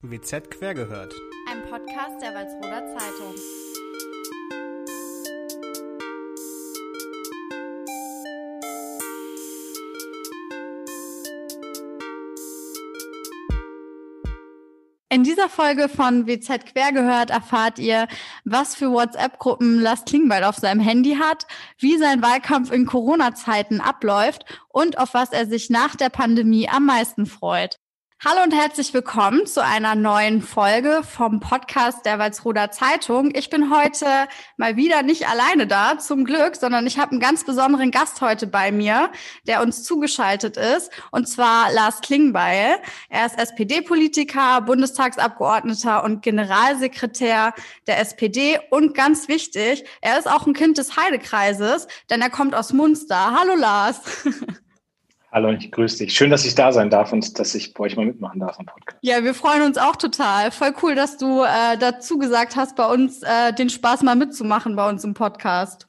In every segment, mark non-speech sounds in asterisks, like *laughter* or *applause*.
WZ quer gehört. Ein Podcast der Walsroder Zeitung. In dieser Folge von WZ quer gehört erfahrt ihr, was für WhatsApp-Gruppen Lars Klingbeil auf seinem Handy hat, wie sein Wahlkampf in Corona-Zeiten abläuft und auf was er sich nach der Pandemie am meisten freut. Hallo und herzlich willkommen zu einer neuen Folge vom Podcast der Walsroder Zeitung. Ich bin heute mal wieder nicht alleine da, zum Glück, sondern ich habe einen ganz besonderen Gast heute bei mir, der uns zugeschaltet ist, und zwar Lars Klingbeil. Er ist SPD-Politiker, Bundestagsabgeordneter und Generalsekretär der SPD und ganz wichtig, er ist auch ein Kind des Heidekreises, denn er kommt aus Munster. Hallo Lars. *laughs* Hallo, ich grüße dich. Schön, dass ich da sein darf und dass ich bei euch mal mitmachen darf am Podcast. Ja, wir freuen uns auch total. Voll cool, dass du äh, dazu gesagt hast, bei uns äh, den Spaß mal mitzumachen bei uns im Podcast.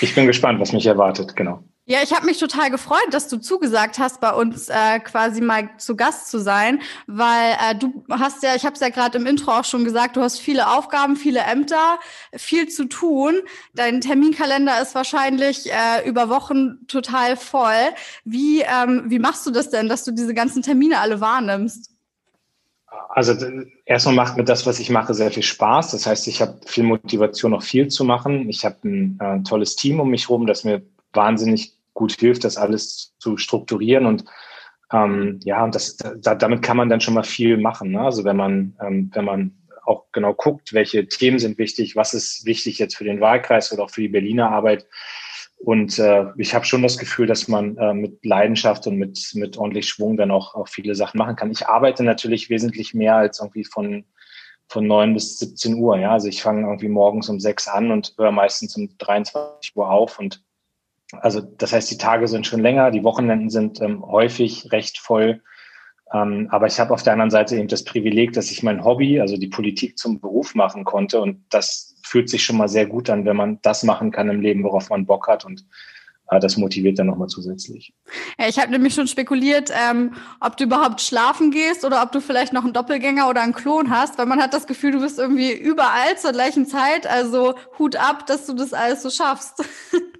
Ich bin gespannt, was mich erwartet, genau. Ja, ich habe mich total gefreut, dass du zugesagt hast, bei uns äh, quasi mal zu Gast zu sein, weil äh, du hast ja, ich habe es ja gerade im Intro auch schon gesagt, du hast viele Aufgaben, viele Ämter, viel zu tun. Dein Terminkalender ist wahrscheinlich äh, über Wochen total voll. Wie, ähm, wie machst du das denn, dass du diese ganzen Termine alle wahrnimmst? Also erstmal macht mir das, was ich mache, sehr viel Spaß. Das heißt, ich habe viel Motivation, noch viel zu machen. Ich habe ein äh, tolles Team um mich herum, das mir wahnsinnig gut hilft, das alles zu strukturieren und ähm, ja, und das, da, damit kann man dann schon mal viel machen. Ne? Also wenn man, ähm, wenn man auch genau guckt, welche Themen sind wichtig, was ist wichtig jetzt für den Wahlkreis oder auch für die Berliner Arbeit. Und äh, ich habe schon das Gefühl, dass man äh, mit Leidenschaft und mit, mit ordentlich Schwung dann auch, auch viele Sachen machen kann. Ich arbeite natürlich wesentlich mehr als irgendwie von, von neun bis 17 Uhr. Ja, also ich fange irgendwie morgens um sechs an und höre meistens um 23 Uhr auf und also das heißt, die Tage sind schon länger, die Wochenenden sind ähm, häufig recht voll. Ähm, aber ich habe auf der anderen Seite eben das Privileg, dass ich mein Hobby, also die Politik zum Beruf machen konnte. Und das fühlt sich schon mal sehr gut an, wenn man das machen kann im Leben, worauf man Bock hat. Und äh, das motiviert dann nochmal zusätzlich. Ja, ich habe nämlich schon spekuliert, ähm, ob du überhaupt schlafen gehst oder ob du vielleicht noch einen Doppelgänger oder einen Klon hast, weil man hat das Gefühl, du bist irgendwie überall zur gleichen Zeit. Also Hut ab, dass du das alles so schaffst. *laughs*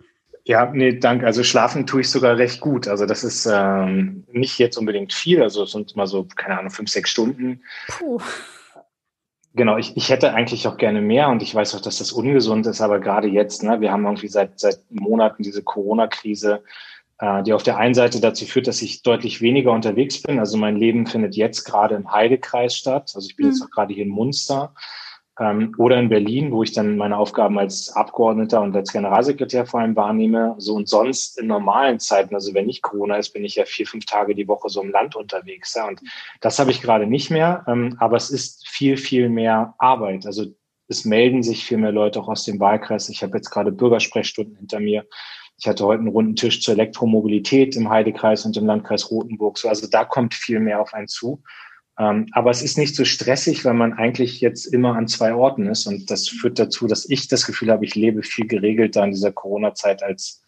Ja, nee, danke. Also schlafen tue ich sogar recht gut. Also das ist ähm, nicht jetzt unbedingt viel, also es sind mal so, keine Ahnung, fünf, sechs Stunden. Puh. Genau, ich, ich hätte eigentlich auch gerne mehr und ich weiß auch, dass das ungesund ist, aber gerade jetzt, ne, wir haben irgendwie seit, seit Monaten diese Corona-Krise, äh, die auf der einen Seite dazu führt, dass ich deutlich weniger unterwegs bin. Also mein Leben findet jetzt gerade im Heidekreis statt. Also ich bin mhm. jetzt auch gerade hier in Munster ähm, oder in Berlin, wo ich dann meine Aufgaben als Abgeordneter und als Generalsekretär vor allem wahrnehme. So und sonst in normalen Zeiten, also wenn nicht Corona ist, bin ich ja vier, fünf Tage die Woche so im Land unterwegs. Ja. Und das habe ich gerade nicht mehr, ähm, aber es ist viel, viel mehr Arbeit. Also es melden sich viel mehr Leute auch aus dem Wahlkreis. Ich habe jetzt gerade Bürgersprechstunden hinter mir. Ich hatte heute einen runden Tisch zur Elektromobilität im Heidekreis und im Landkreis Rothenburg. So, also da kommt viel mehr auf einen zu. Ähm, aber es ist nicht so stressig, weil man eigentlich jetzt immer an zwei Orten ist. Und das führt dazu, dass ich das Gefühl habe, ich lebe viel geregelter in dieser Corona-Zeit als,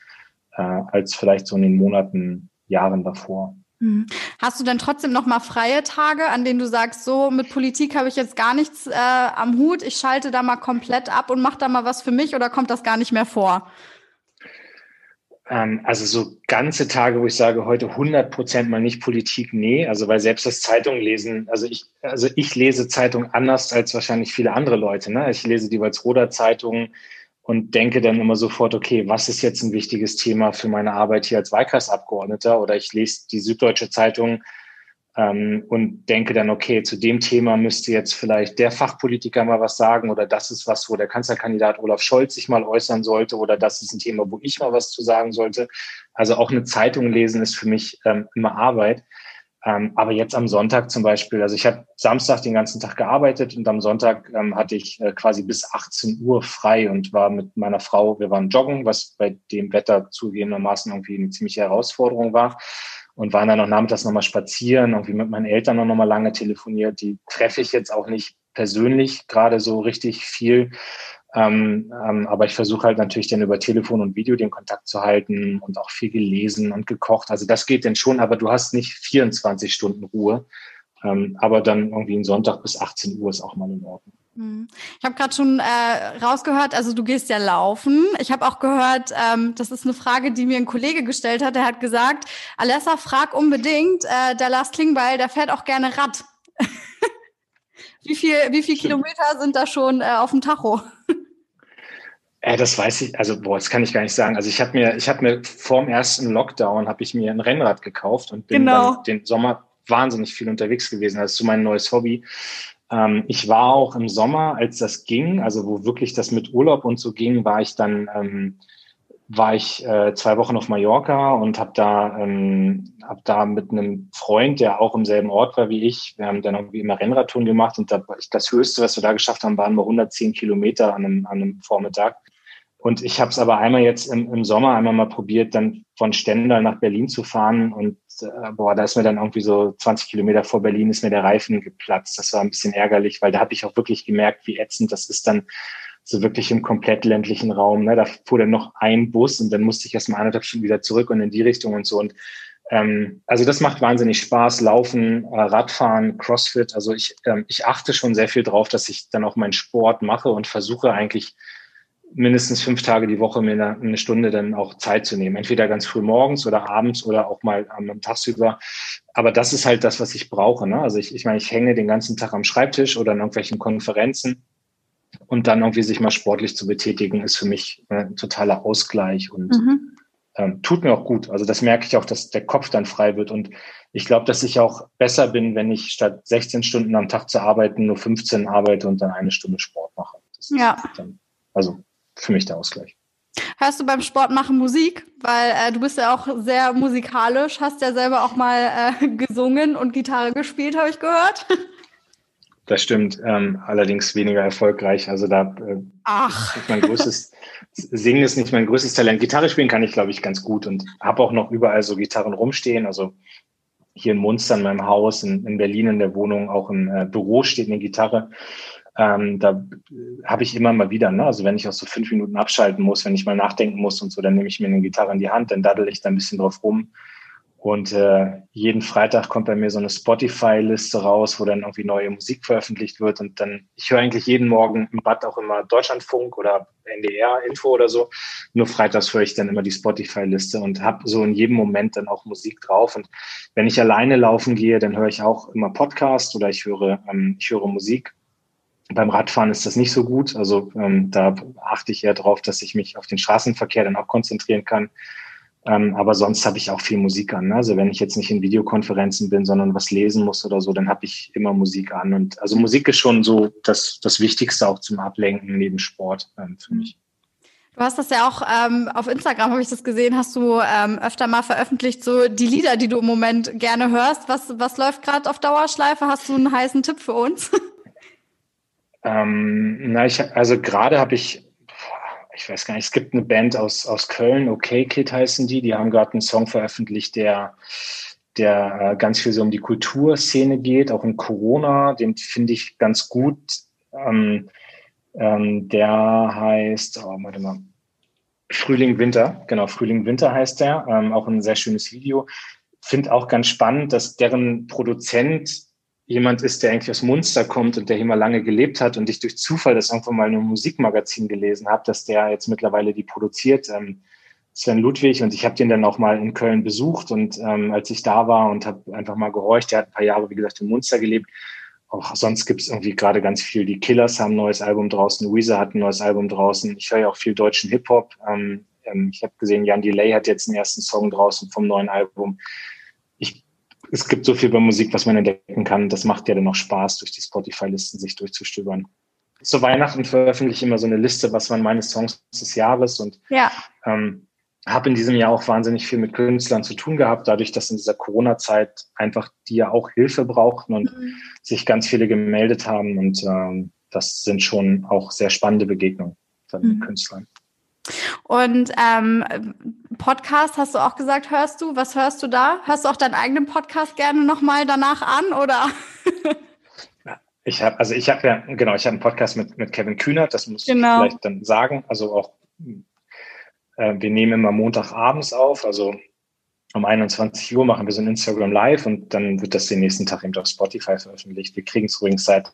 äh, als vielleicht so in den Monaten, Jahren davor. Mhm. Hast du denn trotzdem noch mal freie Tage, an denen du sagst, so mit Politik habe ich jetzt gar nichts äh, am Hut, ich schalte da mal komplett ab und mache da mal was für mich oder kommt das gar nicht mehr vor? Ähm, also so ganze Tage, wo ich sage, heute 100 Prozent mal nicht Politik, nee. Also weil selbst das Zeitung lesen, also ich, also ich lese Zeitung anders als wahrscheinlich viele andere Leute. Ne? Ich lese die Walzroder Zeitung und denke dann immer sofort, okay, was ist jetzt ein wichtiges Thema für meine Arbeit hier als Wahlkreisabgeordneter? Oder ich lese die Süddeutsche Zeitung ähm, und denke dann, okay, zu dem Thema müsste jetzt vielleicht der Fachpolitiker mal was sagen oder das ist was, wo der Kanzlerkandidat Olaf Scholz sich mal äußern sollte oder das ist ein Thema, wo ich mal was zu sagen sollte. Also auch eine Zeitung lesen ist für mich ähm, immer Arbeit. Ähm, aber jetzt am Sonntag zum Beispiel, also ich habe Samstag den ganzen Tag gearbeitet und am Sonntag ähm, hatte ich äh, quasi bis 18 Uhr frei und war mit meiner Frau, wir waren joggen, was bei dem Wetter zugegebenermaßen irgendwie eine ziemliche Herausforderung war und waren dann noch nachmittags nochmal spazieren, irgendwie mit meinen Eltern noch mal lange telefoniert. Die treffe ich jetzt auch nicht persönlich gerade so richtig viel. Ähm, ähm, aber ich versuche halt natürlich dann über Telefon und Video den Kontakt zu halten und auch viel gelesen und gekocht. Also das geht denn schon, aber du hast nicht 24 Stunden Ruhe. Ähm, aber dann irgendwie ein Sonntag bis 18 Uhr ist auch mal in Ordnung. Hm. Ich habe gerade schon äh, rausgehört, also du gehst ja laufen. Ich habe auch gehört, ähm, das ist eine Frage, die mir ein Kollege gestellt hat. Der hat gesagt, Alessa, frag unbedingt, äh, der Lars Klingbeil, der fährt auch gerne Rad. *laughs* wie viel, wie viel Kilometer sind da schon äh, auf dem Tacho? Äh, das weiß ich, also boah, das kann ich gar nicht sagen. Also ich habe mir, ich habe mir vor dem ersten Lockdown habe ich mir ein Rennrad gekauft und bin genau. dann den Sommer wahnsinnig viel unterwegs gewesen. Das ist so mein neues Hobby. Ähm, ich war auch im Sommer, als das ging, also wo wirklich das mit Urlaub und so ging, war ich dann ähm, war ich äh, zwei Wochen auf Mallorca und habe da ähm, hab da mit einem Freund, der auch im selben Ort war wie ich, wir haben dann irgendwie immer Rennradtouren gemacht und da, das Höchste, was wir da geschafft haben, waren wir 110 Kilometer an einem, an einem Vormittag. Und ich habe es aber einmal jetzt im, im Sommer einmal mal probiert, dann von Stendal nach Berlin zu fahren. Und boah, da ist mir dann irgendwie so 20 Kilometer vor Berlin ist mir der Reifen geplatzt. Das war ein bisschen ärgerlich, weil da habe ich auch wirklich gemerkt, wie ätzend das ist dann so wirklich im komplett ländlichen Raum. Ne? Da fuhr dann noch ein Bus und dann musste ich erst mal anderthalb Stunden wieder zurück und in die Richtung und so. Und ähm, also das macht wahnsinnig Spaß. Laufen, äh, Radfahren, CrossFit. Also ich, ähm, ich achte schon sehr viel drauf, dass ich dann auch meinen Sport mache und versuche eigentlich mindestens fünf Tage die Woche mir eine, eine, Stunde dann auch Zeit zu nehmen. Entweder ganz früh morgens oder abends oder auch mal am Tagsüber. Aber das ist halt das, was ich brauche. Ne? Also ich, ich meine, ich hänge den ganzen Tag am Schreibtisch oder in irgendwelchen Konferenzen. Und dann irgendwie sich mal sportlich zu betätigen, ist für mich äh, ein totaler Ausgleich und mhm. ähm, tut mir auch gut. Also das merke ich auch, dass der Kopf dann frei wird. Und ich glaube, dass ich auch besser bin, wenn ich statt 16 Stunden am Tag zu arbeiten nur 15 arbeite und dann eine Stunde Sport mache. ja. Dann, also für mich der Ausgleich. Hörst du beim Sport machen Musik? Weil äh, du bist ja auch sehr musikalisch, hast ja selber auch mal äh, *laughs* gesungen und Gitarre gespielt, habe ich gehört. *laughs* Das stimmt, ähm, allerdings weniger erfolgreich. Also da äh, Ach. Ist mein größtes Singen ist nicht mein größtes Talent. Gitarre spielen kann ich, glaube ich, ganz gut und habe auch noch überall so Gitarren rumstehen. Also hier in Munster in meinem Haus, in, in Berlin in der Wohnung, auch im äh, Büro steht eine Gitarre. Ähm, da habe ich immer mal wieder, ne? also wenn ich auch so fünf Minuten abschalten muss, wenn ich mal nachdenken muss und so, dann nehme ich mir eine Gitarre in die Hand, dann daddel ich da ein bisschen drauf rum. Und äh, jeden Freitag kommt bei mir so eine Spotify-Liste raus, wo dann irgendwie neue Musik veröffentlicht wird. Und dann, ich höre eigentlich jeden Morgen im Bad auch immer Deutschlandfunk oder NDR-Info oder so. Nur freitags höre ich dann immer die Spotify-Liste und habe so in jedem Moment dann auch Musik drauf. Und wenn ich alleine laufen gehe, dann höre ich auch immer Podcast oder ich höre, ähm, ich höre Musik. Beim Radfahren ist das nicht so gut. Also ähm, da achte ich eher darauf, dass ich mich auf den Straßenverkehr dann auch konzentrieren kann. Ähm, aber sonst habe ich auch viel Musik an. Ne? Also wenn ich jetzt nicht in Videokonferenzen bin, sondern was lesen muss oder so, dann habe ich immer Musik an. Und also Musik ist schon so das, das Wichtigste auch zum Ablenken neben Sport ähm, für mich. Du hast das ja auch ähm, auf Instagram, habe ich das gesehen, hast du ähm, öfter mal veröffentlicht, so die Lieder, die du im Moment gerne hörst. Was, was läuft gerade auf Dauerschleife? Hast du einen heißen Tipp für uns? *laughs* Ähm, na, ich, also gerade habe ich, ich weiß gar nicht, es gibt eine Band aus, aus Köln, OK Kid heißen die, die haben gerade einen Song veröffentlicht, der, der äh, ganz viel so um die Kulturszene geht, auch in Corona, den finde ich ganz gut. Ähm, ähm, der heißt, oh, warte mal, Frühling Winter, genau, Frühling Winter heißt der, ähm, auch ein sehr schönes Video. Finde auch ganz spannend, dass deren Produzent jemand ist, der eigentlich aus Munster kommt und der hier mal lange gelebt hat und ich durch Zufall das irgendwann mal in einem Musikmagazin gelesen habe, dass der jetzt mittlerweile die produziert, ähm, Sven Ludwig, und ich habe den dann auch mal in Köln besucht und ähm, als ich da war und habe einfach mal gehorcht, der hat ein paar Jahre, wie gesagt, in Munster gelebt. Auch sonst gibt es irgendwie gerade ganz viel. Die Killers haben ein neues Album draußen, Weezer hat ein neues Album draußen. Ich höre ja auch viel deutschen Hip-Hop. Ähm, ähm, ich habe gesehen, Jan Delay hat jetzt einen ersten Song draußen vom neuen Album es gibt so viel bei Musik, was man entdecken kann. Das macht ja dann noch Spaß, durch die Spotify-Listen sich durchzustöbern. Zu Weihnachten veröffentliche ich immer so eine Liste, was waren meine Songs des Jahres und ja. ähm, habe in diesem Jahr auch wahnsinnig viel mit Künstlern zu tun gehabt, dadurch, dass in dieser Corona-Zeit einfach die ja auch Hilfe brauchten und mhm. sich ganz viele gemeldet haben. Und ähm, das sind schon auch sehr spannende Begegnungen von mhm. Künstlern. Und ähm, Podcast hast du auch gesagt, hörst du? Was hörst du da? Hörst du auch deinen eigenen Podcast gerne nochmal danach an oder? ich habe, also ich habe ja, genau, ich habe einen Podcast mit, mit Kevin Kühnert, das muss genau. ich vielleicht dann sagen. Also auch, äh, wir nehmen immer Montagabends auf, also um 21 Uhr machen wir so ein Instagram Live und dann wird das den nächsten Tag eben auf Spotify veröffentlicht. Wir kriegen es übrigens seit,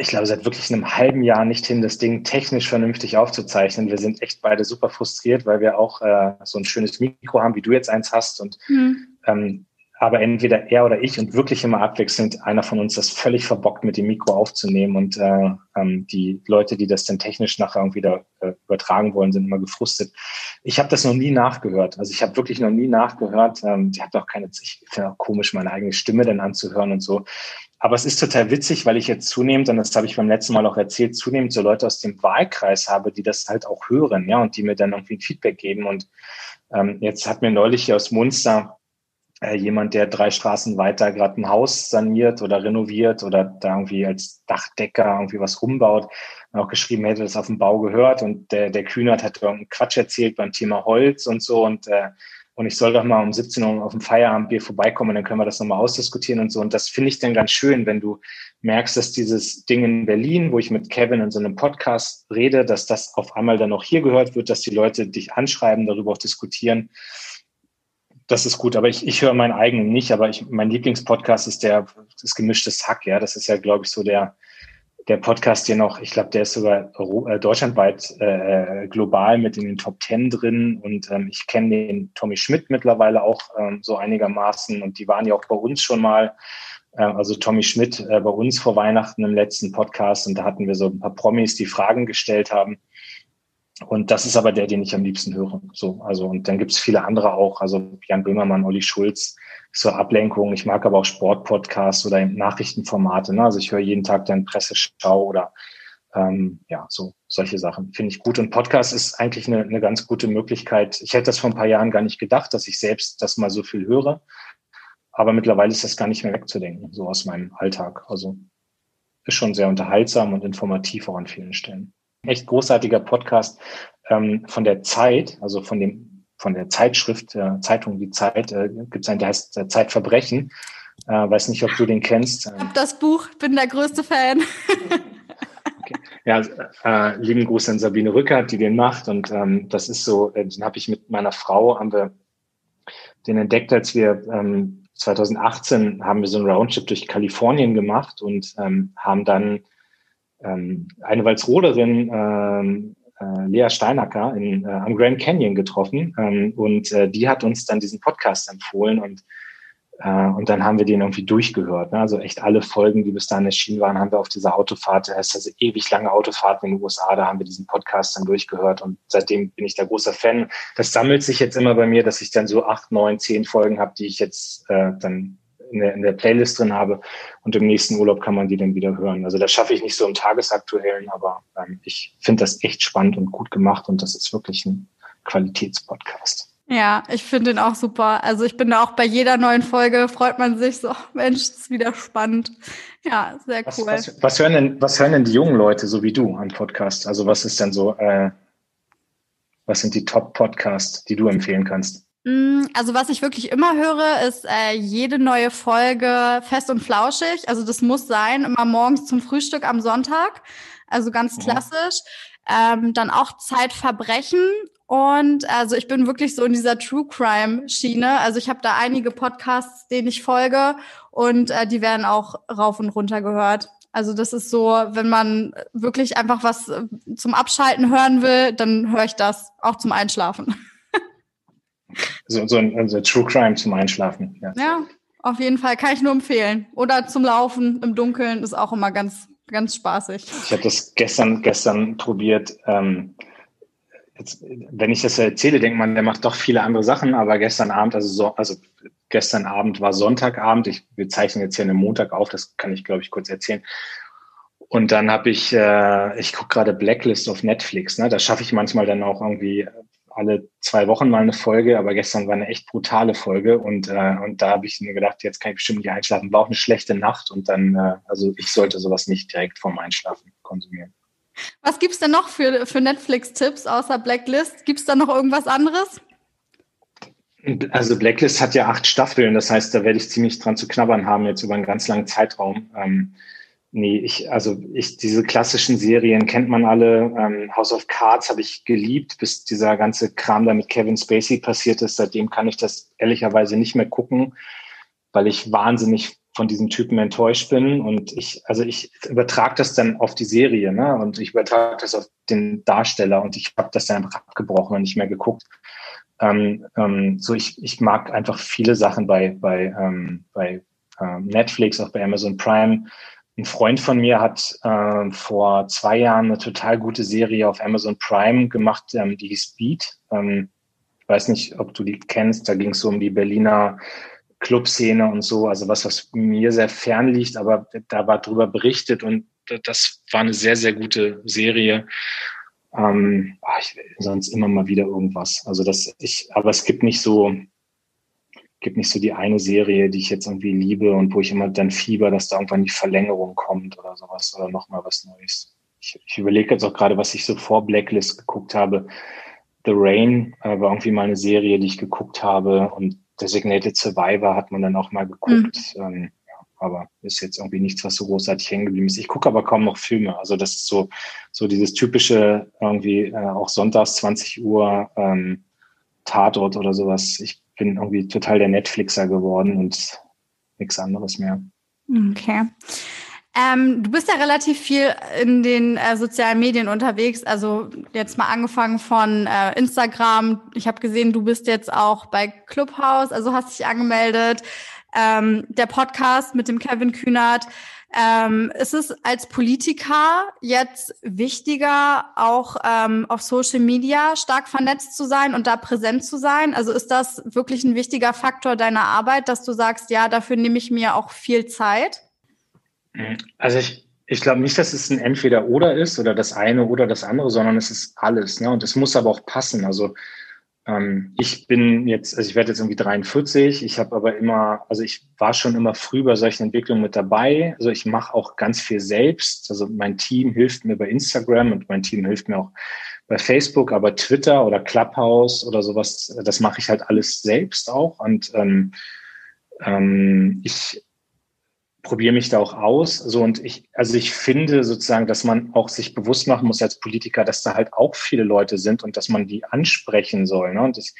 ich glaube, seit wirklich einem halben Jahr nicht hin, das Ding technisch vernünftig aufzuzeichnen. Wir sind echt beide super frustriert, weil wir auch äh, so ein schönes Mikro haben, wie du jetzt eins hast und mhm. ähm, aber entweder er oder ich und wirklich immer abwechselnd einer von uns das völlig verbockt, mit dem Mikro aufzunehmen und äh, ähm, die Leute, die das dann technisch nachher irgendwie da äh, übertragen wollen, sind immer gefrustet. Ich habe das noch nie nachgehört. Also ich habe wirklich noch nie nachgehört. Ähm, ich habe auch keine, ich finde auch komisch, meine eigene Stimme dann anzuhören und so. Aber es ist total witzig, weil ich jetzt zunehmend, und das habe ich beim letzten Mal auch erzählt, zunehmend so Leute aus dem Wahlkreis habe, die das halt auch hören, ja, und die mir dann irgendwie ein Feedback geben. Und ähm, jetzt hat mir neulich hier aus Munster äh, jemand, der drei Straßen weiter gerade ein Haus saniert oder renoviert oder da irgendwie als Dachdecker irgendwie was umbaut, auch geschrieben, hätte das auf dem Bau gehört und der, der Kühnert hat irgendeinen Quatsch erzählt beim Thema Holz und so und äh, und ich soll doch mal um 17 Uhr auf dem Feierabendbier vorbeikommen, dann können wir das nochmal ausdiskutieren und so. Und das finde ich dann ganz schön, wenn du merkst, dass dieses Ding in Berlin, wo ich mit Kevin in so einem Podcast rede, dass das auf einmal dann auch hier gehört wird, dass die Leute dich anschreiben, darüber auch diskutieren das ist gut, aber ich, ich höre meinen eigenen nicht, aber ich, mein Lieblingspodcast ist der das gemischtes Hack, ja. Das ist ja, glaube ich, so der, der Podcast, der noch, ich glaube, der ist sogar äh, deutschlandweit äh, global mit in den Top Ten drin. Und ähm, ich kenne den Tommy Schmidt mittlerweile auch ähm, so einigermaßen und die waren ja auch bei uns schon mal. Äh, also Tommy Schmidt äh, bei uns vor Weihnachten im letzten Podcast und da hatten wir so ein paar Promis, die Fragen gestellt haben. Und das ist aber der, den ich am liebsten höre. So, also, und dann gibt es viele andere auch, also Jan Böhmermann, Olli Schulz, so Ablenkung. Ich mag aber auch Sportpodcasts oder Nachrichtenformate. Ne? Also ich höre jeden Tag dann Presseschau oder ähm, ja, so solche Sachen. Finde ich gut. Und Podcast ist eigentlich eine, eine ganz gute Möglichkeit. Ich hätte das vor ein paar Jahren gar nicht gedacht, dass ich selbst das mal so viel höre. Aber mittlerweile ist das gar nicht mehr wegzudenken, so aus meinem Alltag. Also ist schon sehr unterhaltsam und informativ auch an vielen Stellen echt großartiger Podcast ähm, von der Zeit, also von dem von der Zeitschrift, äh, Zeitung Die Zeit, äh, gibt es einen, der heißt äh, Zeitverbrechen. Äh, weiß nicht, ob du den kennst. Ich habe das Buch, bin der größte Fan. okay. *laughs* Ja, äh, lieben Gruß an Sabine Rückert, die den macht. Und ähm, das ist so, äh, den habe ich mit meiner Frau, haben wir den entdeckt, als wir ähm, 2018 haben wir so einen Roundtrip durch Kalifornien gemacht und ähm, haben dann ähm, eine Walzroderin, ähm, äh, Lea Steinacker in, äh, am Grand Canyon getroffen ähm, und äh, die hat uns dann diesen Podcast empfohlen und äh, und dann haben wir den irgendwie durchgehört. Ne? Also echt alle Folgen, die bis dahin erschienen waren, haben wir auf dieser Autofahrt, das heißt also ewig lange Autofahrt in den USA, da haben wir diesen Podcast dann durchgehört und seitdem bin ich da großer Fan. Das sammelt sich jetzt immer bei mir, dass ich dann so acht, neun, zehn Folgen habe, die ich jetzt äh, dann in der, in der Playlist drin habe. Und im nächsten Urlaub kann man die dann wieder hören. Also das schaffe ich nicht so im Tagesaktuellen, aber ähm, ich finde das echt spannend und gut gemacht und das ist wirklich ein Qualitätspodcast. Ja, ich finde den auch super. Also ich bin da auch bei jeder neuen Folge, freut man sich so, Mensch, ist wieder spannend. Ja, sehr cool. Was, was, was, hören denn, was hören denn die jungen Leute so wie du an Podcasts? Also was ist denn so, äh, was sind die Top-Podcasts, die du empfehlen kannst? Mm, also was ich wirklich immer höre, ist äh, jede neue Folge fest und flauschig. Also das muss sein, immer morgens zum Frühstück am Sonntag. Also ganz klassisch. Ähm, dann auch Zeitverbrechen. Und also ich bin wirklich so in dieser True Crime Schiene. Also ich habe da einige Podcasts, denen ich folge und äh, die werden auch rauf und runter gehört. Also das ist so, wenn man wirklich einfach was äh, zum Abschalten hören will, dann höre ich das auch zum Einschlafen. *laughs* So, so ein also True Crime zum Einschlafen. Ja. ja, auf jeden Fall. Kann ich nur empfehlen. Oder zum Laufen im Dunkeln ist auch immer ganz, ganz spaßig. Ich habe das gestern, gestern probiert. Ähm, jetzt, wenn ich das erzähle, denkt man, der macht doch viele andere Sachen, aber gestern Abend, also so, also gestern Abend war Sonntagabend. Ich, wir zeichnen jetzt hier einen Montag auf, das kann ich, glaube ich, kurz erzählen. Und dann habe ich, äh, ich gucke gerade Blacklist auf Netflix. Ne? Da schaffe ich manchmal dann auch irgendwie alle zwei Wochen mal eine Folge, aber gestern war eine echt brutale Folge und, äh, und da habe ich mir gedacht, jetzt kann ich bestimmt nicht einschlafen, war auch eine schlechte Nacht und dann, äh, also ich sollte sowas nicht direkt vorm Einschlafen konsumieren. Was gibt es denn noch für, für Netflix-Tipps außer Blacklist? Gibt es da noch irgendwas anderes? Also Blacklist hat ja acht Staffeln, das heißt, da werde ich ziemlich dran zu knabbern haben jetzt über einen ganz langen Zeitraum. Ähm, Nee, ich, also ich, diese klassischen Serien kennt man alle. Ähm, House of Cards habe ich geliebt, bis dieser ganze Kram da mit Kevin Spacey passiert ist. Seitdem kann ich das ehrlicherweise nicht mehr gucken, weil ich wahnsinnig von diesem Typen enttäuscht bin. Und ich, also ich übertrage das dann auf die Serie, ne? Und ich übertrage das auf den Darsteller und ich habe das dann einfach abgebrochen und nicht mehr geguckt. Ähm, ähm, so ich, ich mag einfach viele Sachen bei, bei, ähm, bei ähm, Netflix, auch bei Amazon Prime ein Freund von mir hat äh, vor zwei Jahren eine total gute Serie auf Amazon Prime gemacht, ähm, die Speed. Ähm, ich weiß nicht, ob du die kennst. Da ging es so um die Berliner Clubszene und so. Also was, was mir sehr fern liegt, aber da war drüber berichtet und das war eine sehr, sehr gute Serie. Ähm, ach, ich will sonst immer mal wieder irgendwas. Also das, ich, aber es gibt nicht so, gibt nicht so die eine Serie, die ich jetzt irgendwie liebe und wo ich immer dann fieber, dass da irgendwann die Verlängerung kommt oder sowas oder nochmal was Neues. Ich, ich überlege jetzt auch gerade, was ich so vor Blacklist geguckt habe. The Rain äh, war irgendwie mal eine Serie, die ich geguckt habe und Designated Survivor hat man dann auch mal geguckt. Mhm. Ähm, ja, aber ist jetzt irgendwie nichts, was so großartig hängen geblieben ist. Ich gucke aber kaum noch Filme. Also das ist so, so dieses typische irgendwie äh, auch sonntags 20 Uhr ähm, Tatort oder sowas. Ich bin irgendwie total der Netflixer geworden und nichts anderes mehr. Okay. Ähm, du bist ja relativ viel in den äh, sozialen Medien unterwegs. Also jetzt mal angefangen von äh, Instagram. Ich habe gesehen, du bist jetzt auch bei Clubhouse, also hast dich angemeldet. Ähm, der Podcast mit dem Kevin Kühnert. Ähm, ist es als Politiker jetzt wichtiger, auch ähm, auf Social Media stark vernetzt zu sein und da präsent zu sein? Also ist das wirklich ein wichtiger Faktor deiner Arbeit, dass du sagst, ja, dafür nehme ich mir auch viel Zeit? Also ich, ich glaube nicht, dass es ein Entweder-Oder ist oder das eine oder das andere, sondern es ist alles. Ne? Und es muss aber auch passen. Also ähm, ich bin jetzt, also ich werde jetzt irgendwie 43, ich habe aber immer, also ich war schon immer früh bei solchen Entwicklungen mit dabei. Also ich mache auch ganz viel selbst. Also mein Team hilft mir bei Instagram und mein Team hilft mir auch bei Facebook, aber Twitter oder Clubhouse oder sowas, das mache ich halt alles selbst auch. Und ähm, ähm, ich probiere mich da auch aus. So und ich, also ich finde sozusagen, dass man auch sich bewusst machen muss als Politiker, dass da halt auch viele Leute sind und dass man die ansprechen soll. Ne? Und, ich,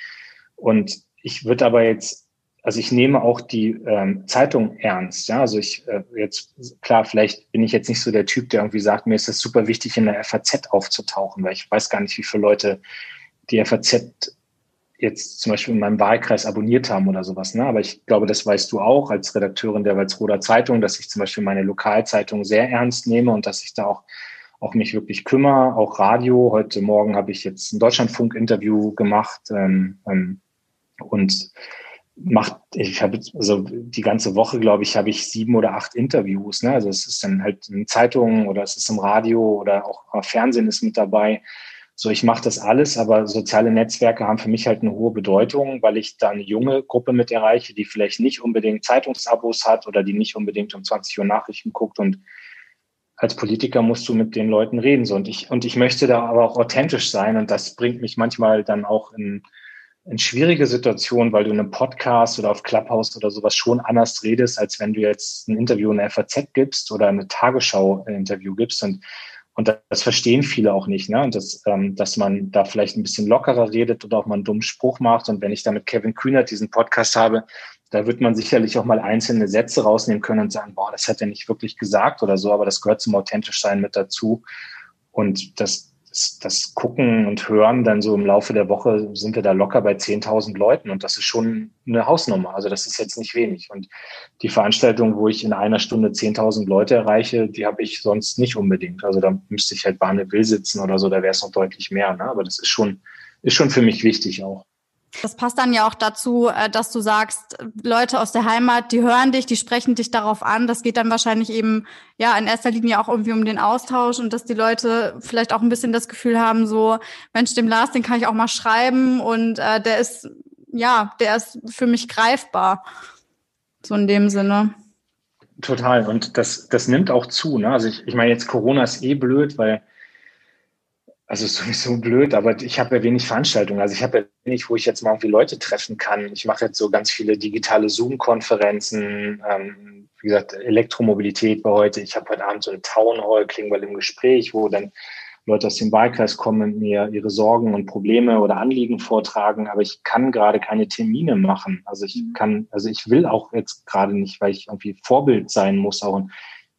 und ich würde aber jetzt, also ich nehme auch die ähm, Zeitung ernst. Ja, also ich äh, jetzt klar, vielleicht bin ich jetzt nicht so der Typ, der irgendwie sagt, mir ist es super wichtig, in der FAZ aufzutauchen, weil ich weiß gar nicht, wie viele Leute die FAZ jetzt zum Beispiel in meinem Wahlkreis abonniert haben oder sowas. Ne? Aber ich glaube, das weißt du auch als Redakteurin der Walzroder Zeitung, dass ich zum Beispiel meine Lokalzeitung sehr ernst nehme und dass ich da auch, auch mich wirklich kümmere. Auch Radio. Heute Morgen habe ich jetzt ein Deutschlandfunk-Interview gemacht ähm, ähm, und macht, ich habe also die ganze Woche, glaube ich, habe ich sieben oder acht Interviews. Ne? Also es ist dann halt in Zeitungen oder es ist im Radio oder auch Fernsehen ist mit dabei. So, ich mache das alles, aber soziale Netzwerke haben für mich halt eine hohe Bedeutung, weil ich da eine junge Gruppe mit erreiche, die vielleicht nicht unbedingt Zeitungsabos hat oder die nicht unbedingt um 20 Uhr Nachrichten guckt. Und als Politiker musst du mit den Leuten reden. So, und ich, und ich möchte da aber auch authentisch sein. Und das bringt mich manchmal dann auch in, in schwierige Situationen, weil du in einem Podcast oder auf Clubhouse oder sowas schon anders redest, als wenn du jetzt ein Interview in der FAZ gibst oder eine Tagesschau-Interview gibst. Und und das verstehen viele auch nicht, ne? Und das, ähm, dass man da vielleicht ein bisschen lockerer redet oder auch mal einen dummen Spruch macht. Und wenn ich da mit Kevin Kühnert diesen Podcast habe, da wird man sicherlich auch mal einzelne Sätze rausnehmen können und sagen, boah, das hat er nicht wirklich gesagt oder so, aber das gehört zum authentisch sein mit dazu. Und das, das, das Gucken und Hören dann so im Laufe der Woche sind wir da locker bei 10.000 Leuten und das ist schon eine Hausnummer. Also das ist jetzt nicht wenig. Und die Veranstaltung, wo ich in einer Stunde 10.000 Leute erreiche, die habe ich sonst nicht unbedingt. Also da müsste ich halt Bahne Will sitzen oder so, da wäre es noch deutlich mehr. Ne? Aber das ist schon, ist schon für mich wichtig auch. Das passt dann ja auch dazu, äh, dass du sagst, Leute aus der Heimat, die hören dich, die sprechen dich darauf an. Das geht dann wahrscheinlich eben ja in erster Linie auch irgendwie um den Austausch und dass die Leute vielleicht auch ein bisschen das Gefühl haben, so Mensch, dem Lars, den kann ich auch mal schreiben und äh, der ist ja, der ist für mich greifbar. So in dem Sinne. Total. Und das, das nimmt auch zu. Ne? Also ich, ich meine, jetzt Corona ist eh blöd, weil also *laughs* sowieso blöd, aber ich habe ja wenig Veranstaltungen. Also ich habe ja wenig, wo ich jetzt mal irgendwie Leute treffen kann. Ich mache jetzt so ganz viele digitale Zoom-Konferenzen. Ähm, wie gesagt, Elektromobilität war heute. Ich habe heute Abend so eine Town Hall, Klingbeil im Gespräch, wo dann Leute aus dem Wahlkreis kommen und mir ihre Sorgen und Probleme oder Anliegen vortragen. Aber ich kann gerade keine Termine machen. Also ich mhm. kann, also ich will auch jetzt gerade nicht, weil ich irgendwie Vorbild sein muss. Auch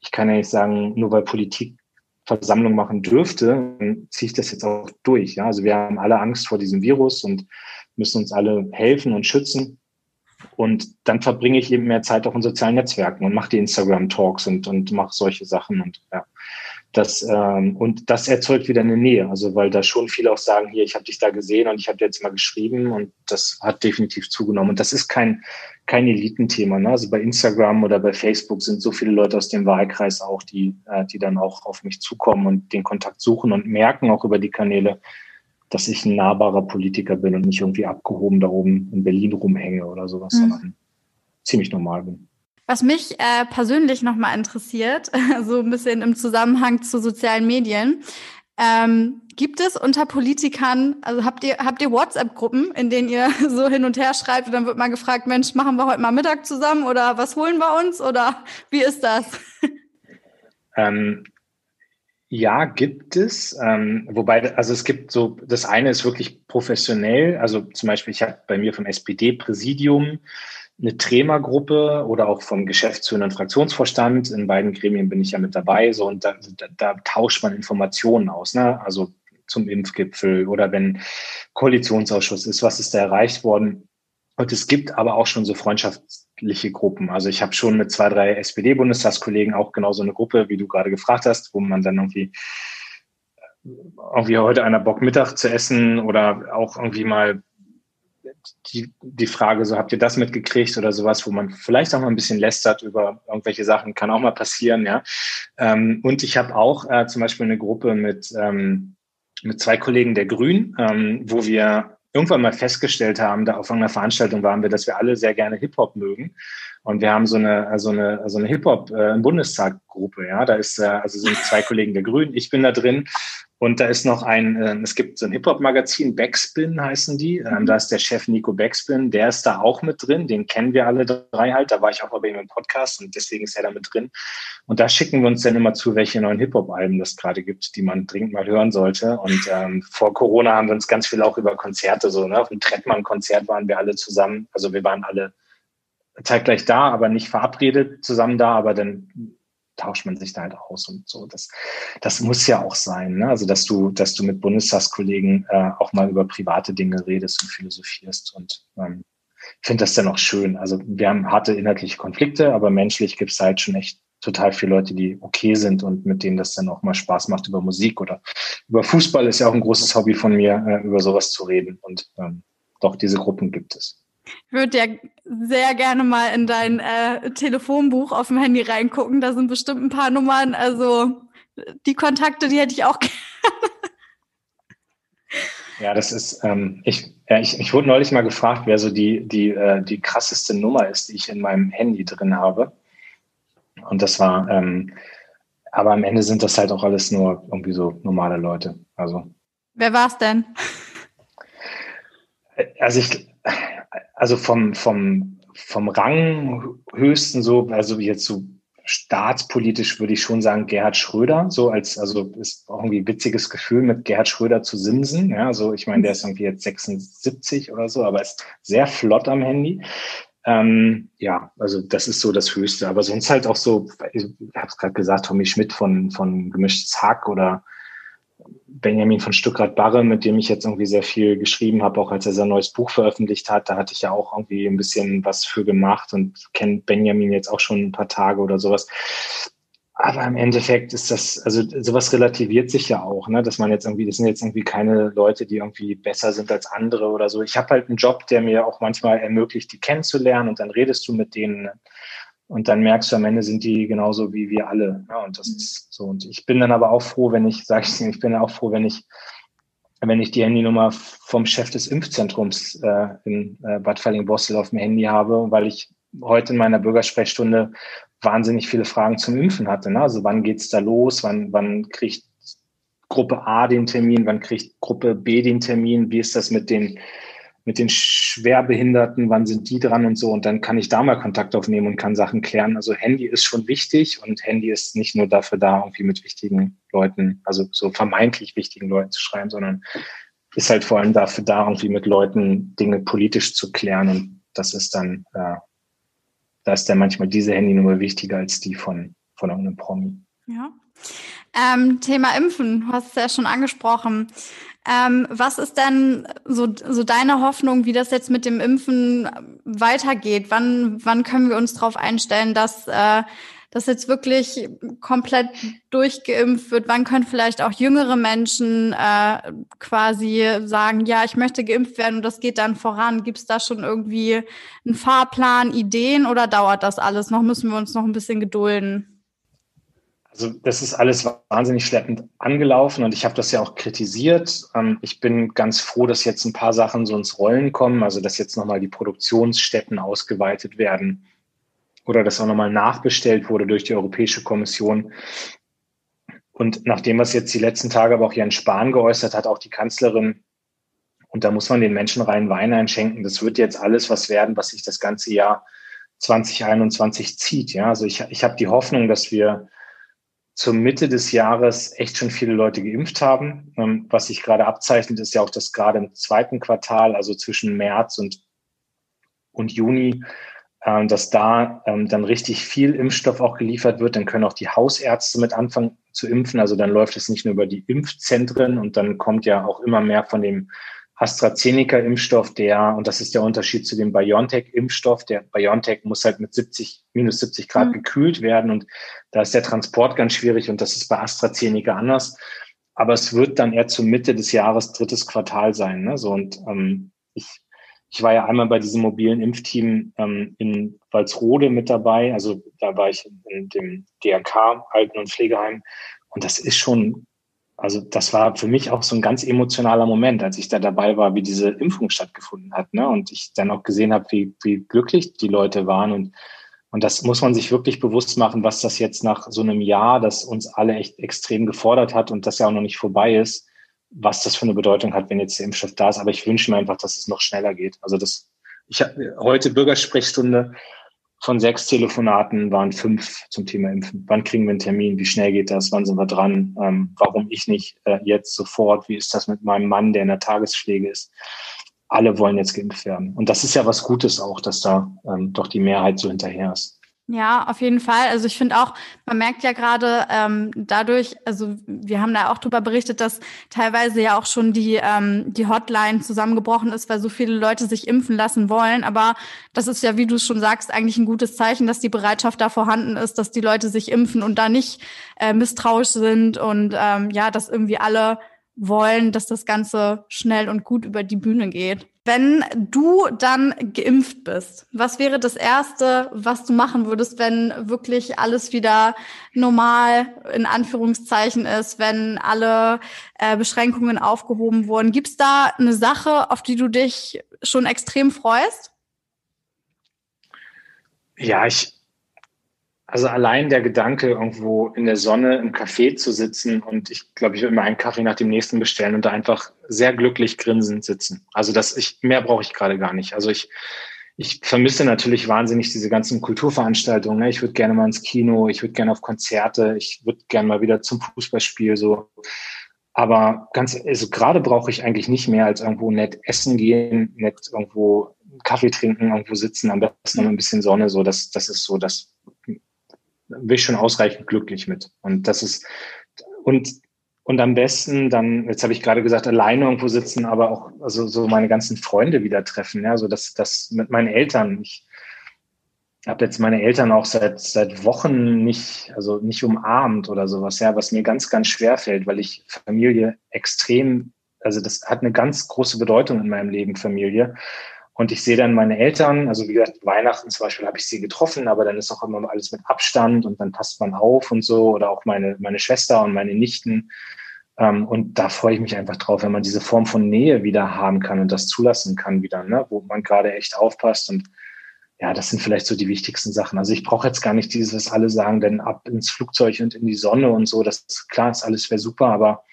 ich kann ja nicht sagen, nur weil Politik Versammlung machen dürfte, dann ziehe ich das jetzt auch durch. Ja? Also wir haben alle Angst vor diesem Virus und müssen uns alle helfen und schützen. Und dann verbringe ich eben mehr Zeit auch in sozialen Netzwerken und mache die Instagram-Talks und, und mache solche Sachen. Und ja, das, ähm, und das erzeugt wieder eine Nähe. Also weil da schon viele auch sagen, hier, ich habe dich da gesehen und ich habe dir jetzt mal geschrieben und das hat definitiv zugenommen. Und das ist kein, kein Elitenthema. Ne? Also bei Instagram oder bei Facebook sind so viele Leute aus dem Wahlkreis auch, die, äh, die dann auch auf mich zukommen und den Kontakt suchen und merken auch über die Kanäle, dass ich ein nahbarer Politiker bin und nicht irgendwie abgehoben da oben in Berlin rumhänge oder sowas, mhm. sondern ziemlich normal bin. Was mich äh, persönlich nochmal interessiert, *laughs* so ein bisschen im Zusammenhang zu sozialen Medien, ähm, gibt es unter Politikern, also habt ihr, habt ihr WhatsApp-Gruppen, in denen ihr *laughs* so hin und her schreibt und dann wird mal gefragt, Mensch, machen wir heute mal Mittag zusammen oder was holen wir uns oder wie ist das? *laughs* Ähm, ja, gibt es. Ähm, wobei, also es gibt so, das eine ist wirklich professionell. Also zum Beispiel, ich habe bei mir vom SPD-Präsidium eine Trema-Gruppe oder auch vom geschäftsführenden Fraktionsvorstand. In beiden Gremien bin ich ja mit dabei. So, und da, da, da tauscht man Informationen aus, ne? Also zum Impfgipfel oder wenn Koalitionsausschuss ist, was ist da erreicht worden. Und es gibt aber auch schon so freundschaftliche Gruppen. Also ich habe schon mit zwei, drei SPD-Bundestagskollegen auch genau so eine Gruppe, wie du gerade gefragt hast, wo man dann irgendwie irgendwie heute einer Bock Mittag zu essen oder auch irgendwie mal die, die Frage, so habt ihr das mitgekriegt oder sowas, wo man vielleicht auch mal ein bisschen lästert über irgendwelche Sachen, kann auch mal passieren, ja. Ähm, und ich habe auch äh, zum Beispiel eine Gruppe mit, ähm, mit zwei Kollegen der Grünen, ähm, wo wir irgendwann mal festgestellt haben, da auf einer Veranstaltung waren wir, dass wir alle sehr gerne Hip-Hop mögen. Und wir haben so eine, so eine, so eine Hip-Hop-Bundestag-Gruppe, äh, ja. Da ist, äh, also sind zwei Kollegen der Grünen, ich bin da drin und da ist noch ein, äh, es gibt so ein Hip-Hop-Magazin, Backspin heißen die. Ähm, da ist der Chef Nico Backspin, der ist da auch mit drin. Den kennen wir alle drei halt. Da war ich auch bei ihm im Podcast und deswegen ist er da mit drin. Und da schicken wir uns dann immer zu, welche neuen Hip-Hop-Alben das gerade gibt, die man dringend mal hören sollte. Und ähm, vor Corona haben wir uns ganz viel auch über Konzerte so, ne? Auf dem Trettmann-Konzert waren wir alle zusammen. Also wir waren alle zeitgleich da, aber nicht verabredet zusammen da, aber dann tauscht man sich da halt aus und so. Das, das muss ja auch sein, ne? Also dass du, dass du mit Bundestagskollegen äh, auch mal über private Dinge redest und philosophierst. Und ähm, ich finde das dann auch schön. Also wir haben harte inhaltliche Konflikte, aber menschlich gibt es halt schon echt total viele Leute, die okay sind und mit denen das dann auch mal Spaß macht über Musik oder über Fußball ist ja auch ein großes Hobby von mir, äh, über sowas zu reden. Und ähm, doch, diese Gruppen gibt es. Ich würde ja sehr gerne mal in dein äh, Telefonbuch auf dem Handy reingucken. Da sind bestimmt ein paar Nummern. Also die Kontakte, die hätte ich auch *laughs* gerne. Ja, das ist, ähm, ich, ja, ich, ich wurde neulich mal gefragt, wer so die, die, äh, die krasseste Nummer ist, die ich in meinem Handy drin habe. Und das war, ähm, aber am Ende sind das halt auch alles nur irgendwie so normale Leute. Also. Wer war es denn? Also ich, also vom, vom, vom Rang höchsten so, also jetzt so staatspolitisch würde ich schon sagen Gerhard Schröder, so als, also ist irgendwie ein witziges Gefühl mit Gerhard Schröder zu simsen, ja, so ich meine, der ist irgendwie jetzt 76 oder so, aber ist sehr flott am Handy. Ähm, ja, also das ist so das Höchste, aber sonst halt auch so, ich habe es gerade gesagt, Tommy Schmidt von, von Gemischtes Hack oder Benjamin von Stuckrad-Barre, mit dem ich jetzt irgendwie sehr viel geschrieben habe, auch als er sein neues Buch veröffentlicht hat. Da hatte ich ja auch irgendwie ein bisschen was für gemacht und kenne Benjamin jetzt auch schon ein paar Tage oder sowas. Aber im Endeffekt ist das, also sowas relativiert sich ja auch, ne? dass man jetzt irgendwie, das sind jetzt irgendwie keine Leute, die irgendwie besser sind als andere oder so. Ich habe halt einen Job, der mir auch manchmal ermöglicht, die kennenzulernen und dann redest du mit denen. Und dann merkst du, am Ende sind die genauso wie wir alle. Ja, und das mhm. ist so. Und ich bin dann aber auch froh, wenn ich, *laughs* sag ich, ich bin auch froh, wenn ich, wenn ich die Handynummer vom Chef des Impfzentrums äh, in äh, Bad Falling-Bossel auf dem Handy habe, weil ich heute in meiner Bürgersprechstunde wahnsinnig viele Fragen zum Impfen hatte. Ne? Also wann geht's da los? Wann, wann kriegt Gruppe A den Termin, wann kriegt Gruppe B den Termin, wie ist das mit den mit den Schwerbehinderten, wann sind die dran und so. Und dann kann ich da mal Kontakt aufnehmen und kann Sachen klären. Also Handy ist schon wichtig und Handy ist nicht nur dafür da, irgendwie mit wichtigen Leuten, also so vermeintlich wichtigen Leuten zu schreiben, sondern ist halt vor allem dafür da, irgendwie mit Leuten Dinge politisch zu klären. Und das ist dann, äh, da ist dann manchmal diese Handynummer wichtiger als die von, von irgendeinem Promi. Ja. Ähm, Thema Impfen, du hast es ja schon angesprochen. Ähm, was ist denn so, so deine Hoffnung, wie das jetzt mit dem Impfen weitergeht? Wann, wann können wir uns darauf einstellen, dass äh, das jetzt wirklich komplett durchgeimpft wird? Wann können vielleicht auch jüngere Menschen äh, quasi sagen, ja, ich möchte geimpft werden und das geht dann voran? Gibt es da schon irgendwie einen Fahrplan, Ideen oder dauert das alles noch? Müssen wir uns noch ein bisschen gedulden? Also das ist alles wahnsinnig schleppend angelaufen und ich habe das ja auch kritisiert. Ähm, ich bin ganz froh, dass jetzt ein paar Sachen so ins Rollen kommen, also dass jetzt nochmal die Produktionsstätten ausgeweitet werden oder dass auch nochmal nachbestellt wurde durch die Europäische Kommission. Und nachdem was jetzt die letzten Tage aber auch Jens Spahn geäußert hat, auch die Kanzlerin, und da muss man den Menschen rein Wein einschenken, das wird jetzt alles was werden, was sich das ganze Jahr 2021 zieht. Ja, also ich, ich habe die Hoffnung, dass wir zur Mitte des Jahres echt schon viele Leute geimpft haben. Ähm, was sich gerade abzeichnet, ist ja auch, dass gerade im zweiten Quartal, also zwischen März und, und Juni, äh, dass da ähm, dann richtig viel Impfstoff auch geliefert wird. Dann können auch die Hausärzte mit anfangen zu impfen. Also dann läuft es nicht nur über die Impfzentren und dann kommt ja auch immer mehr von dem AstraZeneca-Impfstoff, der, und das ist der Unterschied zu dem BioNTech-Impfstoff, der BioNTech muss halt mit 70, minus 70 Grad mhm. gekühlt werden und da ist der Transport ganz schwierig und das ist bei AstraZeneca anders. Aber es wird dann eher zur Mitte des Jahres, drittes Quartal sein. Ne? So, und ähm, ich, ich war ja einmal bei diesem mobilen Impfteam ähm, in Walsrode mit dabei. Also da war ich in dem DRK, Alten- und Pflegeheim. Und das ist schon also das war für mich auch so ein ganz emotionaler Moment, als ich da dabei war, wie diese Impfung stattgefunden hat. Ne? Und ich dann auch gesehen habe, wie, wie glücklich die Leute waren. Und, und das muss man sich wirklich bewusst machen, was das jetzt nach so einem Jahr, das uns alle echt extrem gefordert hat und das ja auch noch nicht vorbei ist, was das für eine Bedeutung hat, wenn jetzt der Impfstoff da ist. Aber ich wünsche mir einfach, dass es noch schneller geht. Also das, ich habe heute Bürgersprechstunde von sechs Telefonaten waren fünf zum Thema Impfen. Wann kriegen wir einen Termin? Wie schnell geht das? Wann sind wir dran? Ähm, warum ich nicht äh, jetzt sofort? Wie ist das mit meinem Mann, der in der Tagespflege ist? Alle wollen jetzt geimpft werden. Und das ist ja was Gutes auch, dass da ähm, doch die Mehrheit so hinterher ist. Ja, auf jeden Fall. Also ich finde auch, man merkt ja gerade ähm, dadurch, also wir haben da auch drüber berichtet, dass teilweise ja auch schon die, ähm, die Hotline zusammengebrochen ist, weil so viele Leute sich impfen lassen wollen. Aber das ist ja, wie du schon sagst, eigentlich ein gutes Zeichen, dass die Bereitschaft da vorhanden ist, dass die Leute sich impfen und da nicht äh, misstrauisch sind und ähm, ja, dass irgendwie alle wollen, dass das Ganze schnell und gut über die Bühne geht. Wenn du dann geimpft bist, was wäre das Erste, was du machen würdest, wenn wirklich alles wieder normal in Anführungszeichen ist, wenn alle äh, Beschränkungen aufgehoben wurden? Gibt es da eine Sache, auf die du dich schon extrem freust? Ja, ich, also allein der Gedanke, irgendwo in der Sonne im Café zu sitzen und ich glaube, ich will mir einen Kaffee nach dem nächsten bestellen und da einfach sehr glücklich grinsend sitzen. Also das ich, mehr brauche ich gerade gar nicht. Also ich, ich vermisse natürlich wahnsinnig diese ganzen Kulturveranstaltungen. Ne? Ich würde gerne mal ins Kino, ich würde gerne auf Konzerte, ich würde gerne mal wieder zum Fußballspiel so. Aber ganz, also gerade brauche ich eigentlich nicht mehr als irgendwo nett essen gehen, nett irgendwo Kaffee trinken, irgendwo sitzen, am besten noch ein bisschen Sonne. So, das, das ist so das bin ich schon ausreichend glücklich mit. Und das ist, und, und am besten dann, jetzt habe ich gerade gesagt, alleine irgendwo sitzen, aber auch also so meine ganzen Freunde wieder treffen. Ja, so dass das mit meinen Eltern. Ich habe jetzt meine Eltern auch seit seit Wochen nicht, also nicht umarmt oder sowas, ja, was mir ganz, ganz schwer fällt, weil ich Familie extrem, also das hat eine ganz große Bedeutung in meinem Leben, Familie. Und ich sehe dann meine Eltern, also wie gesagt, Weihnachten zum Beispiel habe ich sie getroffen, aber dann ist auch immer alles mit Abstand und dann passt man auf und so oder auch meine, meine Schwester und meine Nichten. Ähm, und da freue ich mich einfach drauf, wenn man diese Form von Nähe wieder haben kann und das zulassen kann wieder, ne? wo man gerade echt aufpasst. Und ja, das sind vielleicht so die wichtigsten Sachen. Also ich brauche jetzt gar nicht dieses, was alle sagen, denn ab ins Flugzeug und in die Sonne und so, das klar, ist alles wäre super, aber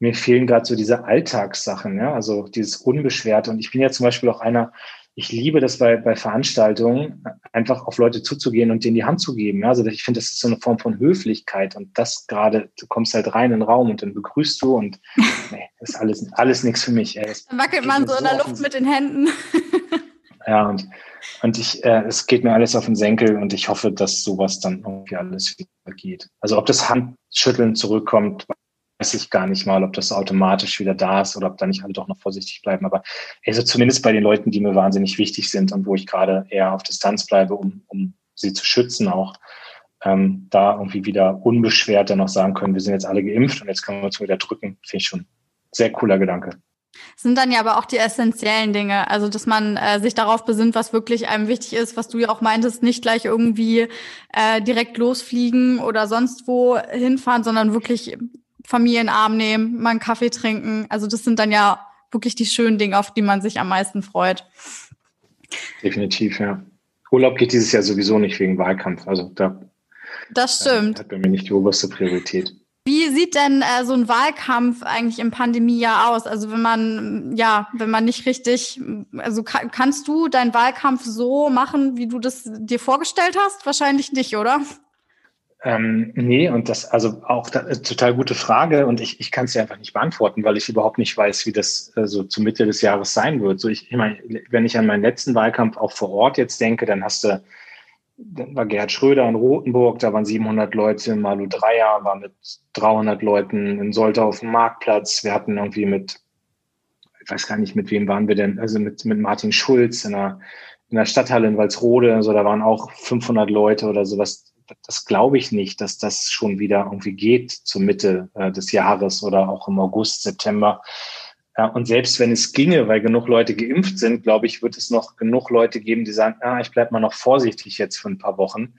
mir fehlen gerade so diese Alltagssachen, ja, also dieses Unbeschwerte. Und ich bin ja zum Beispiel auch einer, ich liebe das bei, bei Veranstaltungen, einfach auf Leute zuzugehen und denen die Hand zu geben. Also ich finde, das ist so eine Form von Höflichkeit und das gerade, du kommst halt rein in den Raum und dann begrüßt du und *laughs* nee, das ist alles, alles nichts für mich. Ey. Dann wackelt man so in der Luft mit den Händen. *laughs* Ja, und, und ich, äh, es geht mir alles auf den Senkel und ich hoffe, dass sowas dann irgendwie alles wieder geht. Also ob das Handschütteln zurückkommt, weiß ich gar nicht mal, ob das automatisch wieder da ist oder ob da nicht alle doch noch vorsichtig bleiben. Aber also zumindest bei den Leuten, die mir wahnsinnig wichtig sind und wo ich gerade eher auf Distanz bleibe, um, um sie zu schützen auch, ähm, da irgendwie wieder unbeschwert dann noch sagen können, wir sind jetzt alle geimpft und jetzt können wir uns wieder drücken, finde ich schon sehr cooler Gedanke. Sind dann ja aber auch die essentiellen Dinge, also dass man äh, sich darauf besinnt, was wirklich einem wichtig ist, was du ja auch meintest, nicht gleich irgendwie äh, direkt losfliegen oder sonst wo hinfahren, sondern wirklich Familienarm nehmen, mal einen Kaffee trinken. Also das sind dann ja wirklich die schönen Dinge, auf die man sich am meisten freut. Definitiv, ja. Urlaub geht dieses Jahr sowieso nicht wegen Wahlkampf. Also da das stimmt. Äh, hat bei mir nicht die oberste Priorität. Wie sieht denn äh, so ein Wahlkampf eigentlich im Pandemiejahr aus? Also wenn man, ja, wenn man nicht richtig, also kann, kannst du deinen Wahlkampf so machen, wie du das dir vorgestellt hast? Wahrscheinlich nicht, oder? Ähm, nee, und das, also auch da, äh, total gute Frage und ich, ich kann es einfach nicht beantworten, weil ich überhaupt nicht weiß, wie das äh, so zur Mitte des Jahres sein wird. So ich, ich meine, wenn ich an meinen letzten Wahlkampf auch vor Ort jetzt denke, dann hast du, dann war Gerhard Schröder in Rothenburg, da waren 700 Leute, Malu Dreyer war mit 300 Leuten in Soltau auf dem Marktplatz. Wir hatten irgendwie mit, ich weiß gar nicht, mit wem waren wir denn, also mit, mit Martin Schulz in der, in der Stadthalle in Walsrode, also da waren auch 500 Leute oder sowas das glaube ich nicht, dass das schon wieder irgendwie geht zur Mitte äh, des Jahres oder auch im August, September. Ja, und selbst wenn es ginge, weil genug Leute geimpft sind, glaube ich, wird es noch genug Leute geben, die sagen, ah, ich bleibe mal noch vorsichtig jetzt für ein paar Wochen.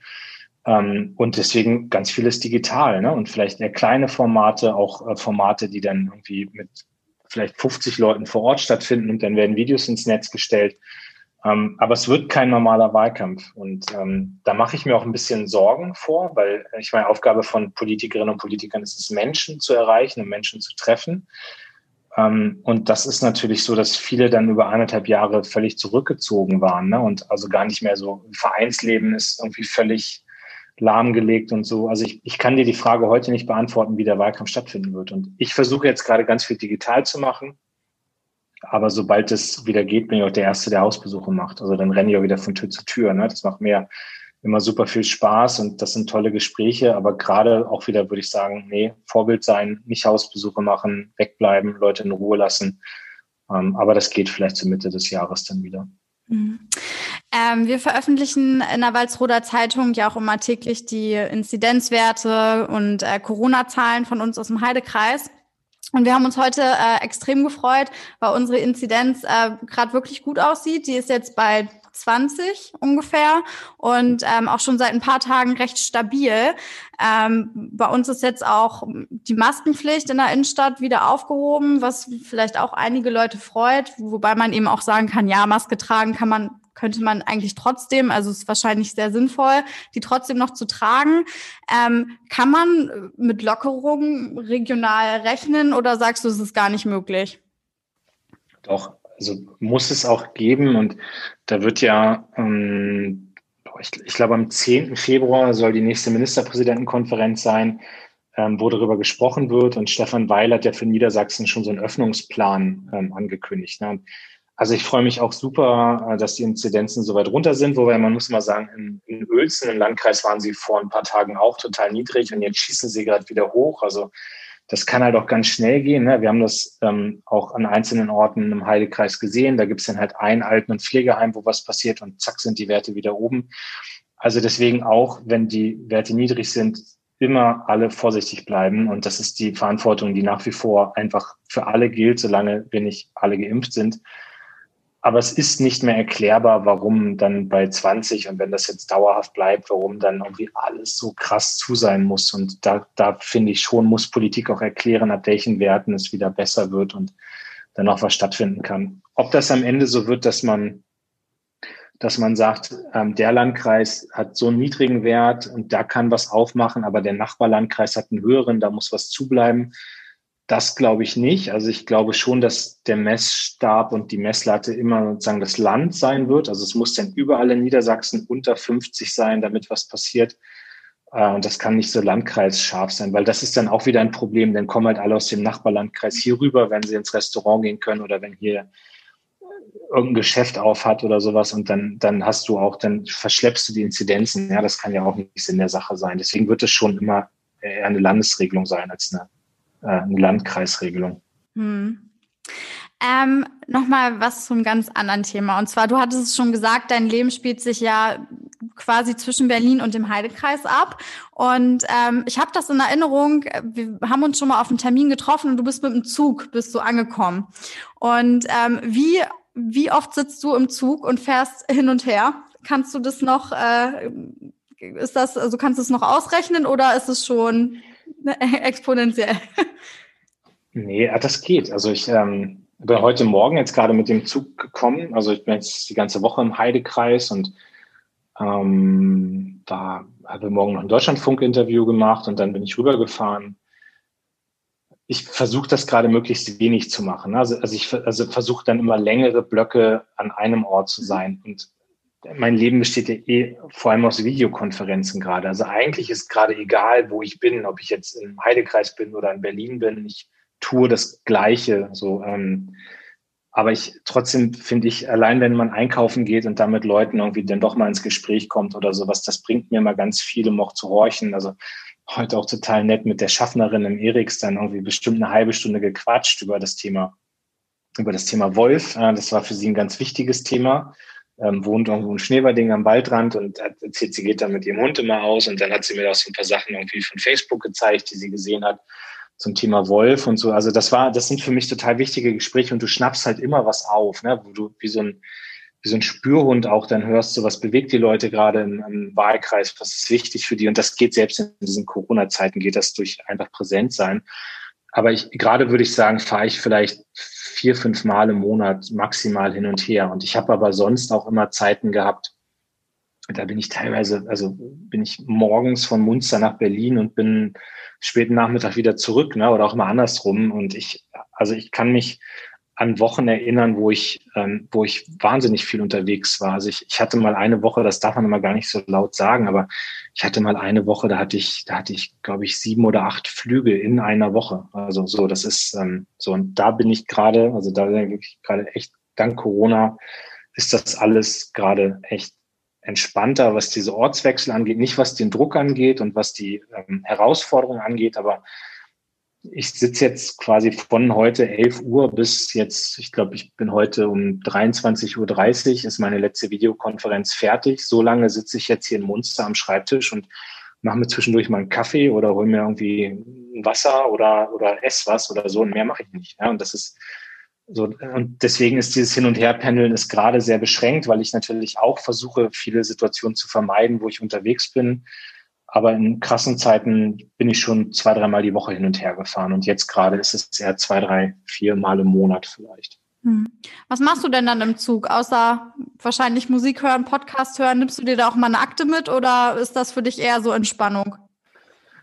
Ähm, und deswegen ganz vieles digital, ne? Und vielleicht eher kleine Formate, auch äh, Formate, die dann irgendwie mit vielleicht 50 Leuten vor Ort stattfinden und dann werden Videos ins Netz gestellt. Ähm, aber es wird kein normaler Wahlkampf. Und ähm, da mache ich mir auch ein bisschen Sorgen vor, weil ich meine, Aufgabe von Politikerinnen und Politikern ist es, Menschen zu erreichen und Menschen zu treffen. Ähm, und das ist natürlich so, dass viele dann über eineinhalb Jahre völlig zurückgezogen waren. Ne? Und also gar nicht mehr so, Vereinsleben ist irgendwie völlig lahmgelegt und so. Also ich, ich kann dir die Frage heute nicht beantworten, wie der Wahlkampf stattfinden wird. Und ich versuche jetzt gerade ganz viel digital zu machen aber sobald es wieder geht, bin ich auch der Erste, der Hausbesuche macht. Also dann renne ich auch wieder von Tür zu Tür. Ne? Das macht mir immer super viel Spaß und das sind tolle Gespräche. Aber gerade auch wieder würde ich sagen, nee, Vorbild sein, nicht Hausbesuche machen, wegbleiben, Leute in Ruhe lassen. Ähm, aber das geht vielleicht zur Mitte des Jahres dann wieder. Mhm. Ähm, wir veröffentlichen in der Walsroder Zeitung ja auch immer täglich die Inzidenzwerte und äh, Corona-Zahlen von uns aus dem Heidekreis. Und wir haben uns heute äh, extrem gefreut, weil unsere Inzidenz äh, gerade wirklich gut aussieht. Die ist jetzt bei 20 ungefähr und ähm, auch schon seit ein paar Tagen recht stabil. Ähm, bei uns ist jetzt auch die Maskenpflicht in der Innenstadt wieder aufgehoben, was vielleicht auch einige Leute freut, wobei man eben auch sagen kann, ja, Maske tragen kann man könnte man eigentlich trotzdem, also es ist wahrscheinlich sehr sinnvoll, die trotzdem noch zu tragen. Ähm, kann man mit Lockerungen regional rechnen oder sagst du, es ist gar nicht möglich? Doch, also muss es auch geben und da wird ja, ähm, ich, ich glaube, am 10. Februar soll die nächste Ministerpräsidentenkonferenz sein, ähm, wo darüber gesprochen wird und Stefan Weil hat ja für Niedersachsen schon so einen Öffnungsplan ähm, angekündigt. Ne? Also ich freue mich auch super, äh, dass die Inzidenzen so weit runter sind, wobei man muss mal sagen, in, in Uelzen im Landkreis waren sie vor ein paar Tagen auch total niedrig und jetzt schießen sie gerade wieder hoch. Also das kann halt auch ganz schnell gehen. Ne? Wir haben das ähm, auch an einzelnen Orten im Heidekreis gesehen. Da gibt es dann halt ein Alten- und Pflegeheim, wo was passiert und zack sind die Werte wieder oben. Also deswegen auch, wenn die Werte niedrig sind, immer alle vorsichtig bleiben. Und das ist die Verantwortung, die nach wie vor einfach für alle gilt, solange wir nicht alle geimpft sind. Aber es ist nicht mehr erklärbar, warum dann bei 20 und wenn das jetzt dauerhaft bleibt, warum dann irgendwie alles so krass zu sein muss. Und da, da finde ich schon, muss Politik auch erklären, ab welchen Werten es wieder besser wird und dann auch was stattfinden kann. Ob das am Ende so wird, dass man, dass man sagt, ähm, der Landkreis hat so einen niedrigen Wert und da kann was aufmachen, aber der Nachbarlandkreis hat einen höheren, da muss was zubleiben das glaube ich nicht. Also ich glaube schon, dass der Messstab und die Messlatte immer sozusagen das Land sein wird. Also es muss dann überall in Niedersachsen unter 50 sein, damit was passiert. Äh, und das kann nicht so landkreisscharf sein, weil das ist dann auch wieder ein Problem. Dann kommen halt alle aus dem Nachbarlandkreis hier rüber, wenn sie ins Restaurant gehen können oder wenn hier irgendein Geschäft auf hat oder sowas und dann, dann hast du auch, dann verschleppst du die Inzidenzen. Ja, das kann ja auch nicht in der Sache sein. Deswegen wird es schon immer eher eine Landesregelung sein als eine, äh, eine Landkreisregelung. Hm. Ähm, Nochmal was zum ganz anderen Thema. Und zwar, du hattest es schon gesagt, dein Leben spielt sich ja quasi zwischen Berlin und dem Heidekreis ab. Und ähm, ich habe das in Erinnerung, wir haben uns schon mal auf einen Termin getroffen und du bist mit dem Zug, bist du angekommen. Und ähm, wie wie oft sitzt du im Zug und fährst hin und her? Kannst du das noch, äh, ist das, also kannst du es noch ausrechnen oder ist es schon *laughs* exponentiell? Nee, das geht. Also ich ähm, bin heute Morgen jetzt gerade mit dem Zug gekommen. Also ich bin jetzt die ganze Woche im Heidekreis und ähm, war, habe morgen noch ein Deutschlandfunk-Interview gemacht und dann bin ich rübergefahren ich versuche das gerade möglichst wenig zu machen. Also, also ich also versuche dann immer längere Blöcke an einem Ort zu sein. Und mein Leben besteht ja eh vor allem aus Videokonferenzen gerade. Also eigentlich ist gerade egal, wo ich bin, ob ich jetzt im Heidekreis bin oder in Berlin bin. Ich tue das Gleiche. So, ähm, aber ich trotzdem finde ich, allein wenn man einkaufen geht und da mit Leuten irgendwie dann doch mal ins Gespräch kommt oder sowas, das bringt mir mal ganz viel, um auch zu horchen. Also heute auch total nett mit der Schaffnerin im Eriks dann irgendwie bestimmt eine halbe Stunde gequatscht über das Thema, über das Thema Wolf. Das war für sie ein ganz wichtiges Thema. Ähm, wohnt irgendwo in Schneeberding am Waldrand und erzählt, sie geht dann mit ihrem Hund immer aus und dann hat sie mir auch so ein paar Sachen irgendwie von Facebook gezeigt, die sie gesehen hat zum Thema Wolf und so. Also das war, das sind für mich total wichtige Gespräche und du schnappst halt immer was auf, ne, wo du wie so ein wie so ein Spürhund auch dann hörst, so was bewegt die Leute gerade im, im Wahlkreis, was ist wichtig für die. Und das geht selbst in diesen Corona-Zeiten, geht das durch einfach präsent sein. Aber ich, gerade würde ich sagen, fahre ich vielleicht vier, fünf Mal im Monat maximal hin und her. Und ich habe aber sonst auch immer Zeiten gehabt, da bin ich teilweise, also bin ich morgens von Munster nach Berlin und bin späten Nachmittag wieder zurück, ne, oder auch immer andersrum. Und ich, also ich kann mich an Wochen erinnern, wo ich, ähm, wo ich wahnsinnig viel unterwegs war. Also ich, ich hatte mal eine Woche, das darf man immer gar nicht so laut sagen, aber ich hatte mal eine Woche, da hatte ich, da hatte ich, glaube ich, sieben oder acht Flüge in einer Woche. Also so, das ist ähm, so und da bin ich gerade, also da bin ich gerade echt dank Corona ist das alles gerade echt entspannter, was diese Ortswechsel angeht, nicht was den Druck angeht und was die ähm, Herausforderungen angeht, aber ich sitze jetzt quasi von heute 11 Uhr bis jetzt, ich glaube, ich bin heute um 23.30 Uhr, ist meine letzte Videokonferenz fertig. So lange sitze ich jetzt hier in Munster am Schreibtisch und mache mir zwischendurch mal einen Kaffee oder hole mir irgendwie ein Wasser oder, oder ess was oder so und mehr mache ich nicht. Ja, und das ist so, und deswegen ist dieses Hin- und Herpendeln gerade sehr beschränkt, weil ich natürlich auch versuche, viele Situationen zu vermeiden, wo ich unterwegs bin aber in krassen Zeiten bin ich schon zwei, dreimal die Woche hin und her gefahren. Und jetzt gerade ist es eher zwei, drei, vier Mal im Monat vielleicht. Hm. Was machst du denn dann im Zug? Außer wahrscheinlich Musik hören, Podcast hören, nimmst du dir da auch mal eine Akte mit oder ist das für dich eher so Entspannung?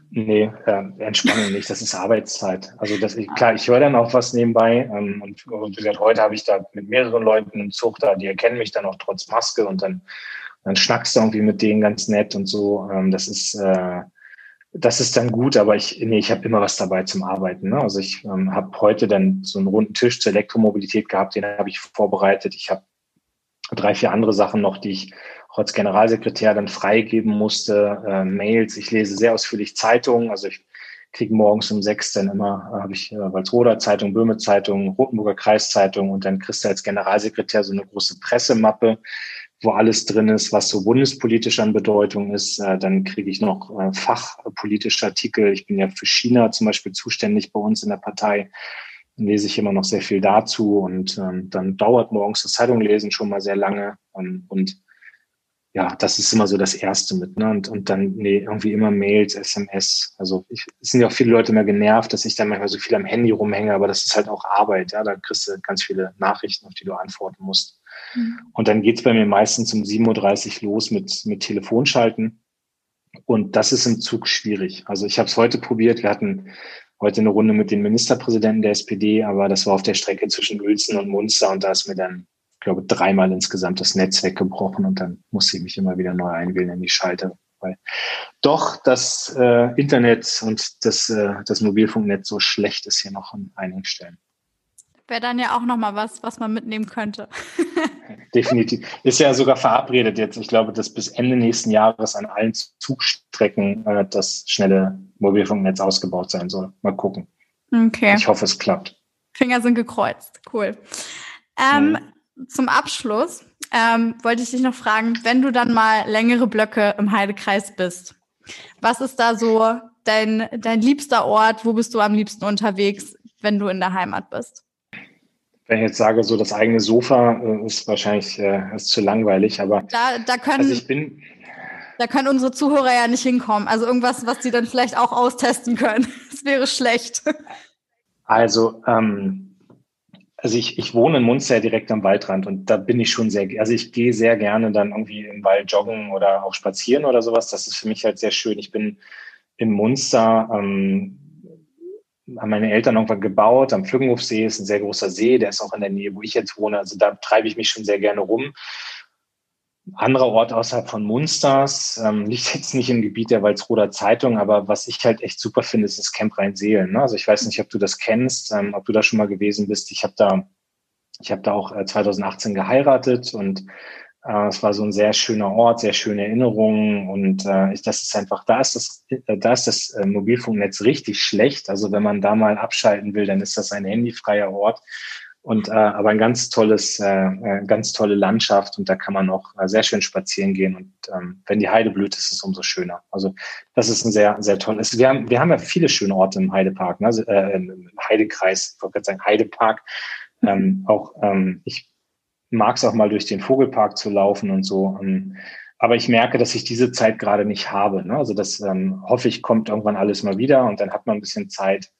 Nee, äh, Entspannung nicht, das ist Arbeitszeit. Also das, klar, ich höre dann auch was nebenbei ähm, und, und wie gesagt, heute habe ich da mit mehreren Leuten im Zug da, die erkennen mich dann auch trotz Maske und dann dann schnackst du irgendwie mit denen ganz nett und so. Ähm, das ist äh, das ist dann gut, aber ich nee, ich habe immer was dabei zum Arbeiten. Ne? Also ich ähm, habe heute dann so einen runden Tisch zur Elektromobilität gehabt, den habe ich vorbereitet. Ich habe drei, vier andere Sachen noch, die ich auch als Generalsekretär dann freigeben musste. Äh, Mails, ich lese sehr ausführlich Zeitungen. Also ich kriege morgens um sechs dann immer, äh, habe ich äh, Walsroder Zeitung, Böhme Zeitung, Rotenburger Kreiszeitung und dann kriegst du als Generalsekretär so eine große Pressemappe wo alles drin ist, was so bundespolitisch an Bedeutung ist. Äh, dann kriege ich noch äh, fachpolitische Artikel. Ich bin ja für China zum Beispiel zuständig bei uns in der Partei. Dann lese ich immer noch sehr viel dazu und ähm, dann dauert morgens das Zeitunglesen schon mal sehr lange. Ähm, und ja, das ist immer so das Erste mit. Ne? Und, und dann nee, irgendwie immer Mails, SMS. Also ich, es sind ja auch viele Leute immer genervt, dass ich dann manchmal so viel am Handy rumhänge, aber das ist halt auch Arbeit. Ja, da kriegst du ganz viele Nachrichten, auf die du antworten musst. Mhm. Und dann geht's bei mir meistens um 7.30 Uhr los mit, mit Telefonschalten. Und das ist im Zug schwierig. Also ich habe es heute probiert. Wir hatten heute eine Runde mit dem Ministerpräsidenten der SPD, aber das war auf der Strecke zwischen Uelzen und Munster und da ist mir dann, ich glaube, dreimal insgesamt das Netz weggebrochen und dann musste ich mich immer wieder neu einwählen in die Schalte. Weil doch das äh, Internet und das, äh, das Mobilfunknetz so schlecht ist hier noch an einigen Stellen. Wäre dann ja auch nochmal was, was man mitnehmen könnte. *laughs* Definitiv. Ist ja sogar verabredet jetzt. Ich glaube, dass bis Ende nächsten Jahres an allen Zugstrecken äh, das schnelle Mobilfunknetz ausgebaut sein soll. Mal gucken. Okay. Ich hoffe, es klappt. Finger sind gekreuzt. Cool. Ähm, mhm. Zum Abschluss ähm, wollte ich dich noch fragen, wenn du dann mal längere Blöcke im Heidekreis bist, was ist da so dein, dein liebster Ort? Wo bist du am liebsten unterwegs, wenn du in der Heimat bist? Wenn ich jetzt sage, so das eigene Sofa äh, ist wahrscheinlich äh, ist zu langweilig, aber da, da können, also ich bin, da können unsere Zuhörer ja nicht hinkommen. Also irgendwas, was sie dann vielleicht auch austesten können. *laughs* Das wäre schlecht. Also, ähm, also ich, ich wohne in Munster direkt am Waldrand und da bin ich schon sehr, also ich gehe sehr gerne dann irgendwie im Wald joggen oder auch spazieren oder sowas. Das ist für mich halt sehr schön. Ich bin in Munster, ähm, haben meine Eltern irgendwann gebaut. Am Pflückenhofsee ist ein sehr großer See, der ist auch in der Nähe, wo ich jetzt wohne. Also da treibe ich mich schon sehr gerne rum. Anderer Ort außerhalb von Munsters, ähm, *laughs* liegt jetzt nicht im Gebiet der Walsroder Zeitung, aber was ich halt echt super finde, ist das Camp Rheinseelen. Ne? Also ich weiß nicht, ob du das kennst, ähm, ob du da schon mal gewesen bist. Ich habe da, ich habe da auch äh, 2018 geheiratet und äh, es war so ein sehr schöner Ort, sehr schöne Erinnerungen und äh, das ist einfach, da ist das, äh, da ist das äh, Mobilfunknetz richtig schlecht. Also wenn man da mal abschalten will, dann ist das ein handyfreier Ort und äh, aber ein ganz tolles, äh, äh ganz tolle Landschaft und da kann man auch äh, sehr schön spazieren gehen und ähm, wenn die Heide blüht, ist es umso schöner. Also das ist ein sehr, sehr tolles. Wir haben, wir haben ja viele schöne Orte im Heidepark, ne? also, äh, im Heidekreis, ich wollte gerade sagen Heidepark. Ähm, auch ähm, ich mag es auch mal durch den Vogelpark zu laufen und so. Ähm, aber ich merke, dass ich diese Zeit gerade nicht habe. Ne? Also das ähm, hoffe ich, kommt irgendwann alles mal wieder und dann hat man ein bisschen Zeit.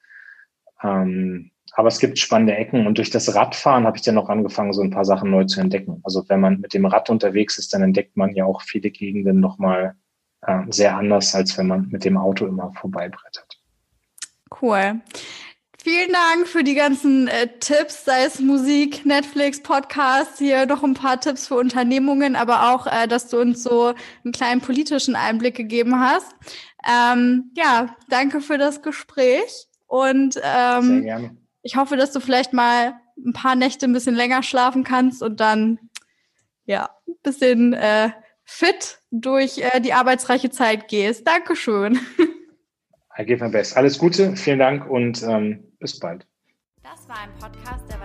Ähm, aber es gibt spannende Ecken und durch das Radfahren habe ich dann noch angefangen, so ein paar Sachen neu zu entdecken. Also wenn man mit dem Rad unterwegs ist, dann entdeckt man ja auch viele Gegenden nochmal äh, sehr anders, als wenn man mit dem Auto immer vorbeibrettert. Cool. Vielen Dank für die ganzen äh, Tipps, sei es Musik, Netflix, Podcasts, hier noch ein paar Tipps für Unternehmungen, aber auch, äh, dass du uns so einen kleinen politischen Einblick gegeben hast. Ähm, ja, danke für das Gespräch und ähm, Sehr gerne. Ich hoffe, dass du vielleicht mal ein paar Nächte ein bisschen länger schlafen kannst und dann ja ein bisschen äh, fit durch äh, die arbeitsreiche Zeit gehst. Dankeschön. I give my best. Alles Gute, vielen Dank und ähm, bis bald. Das war ein Podcast der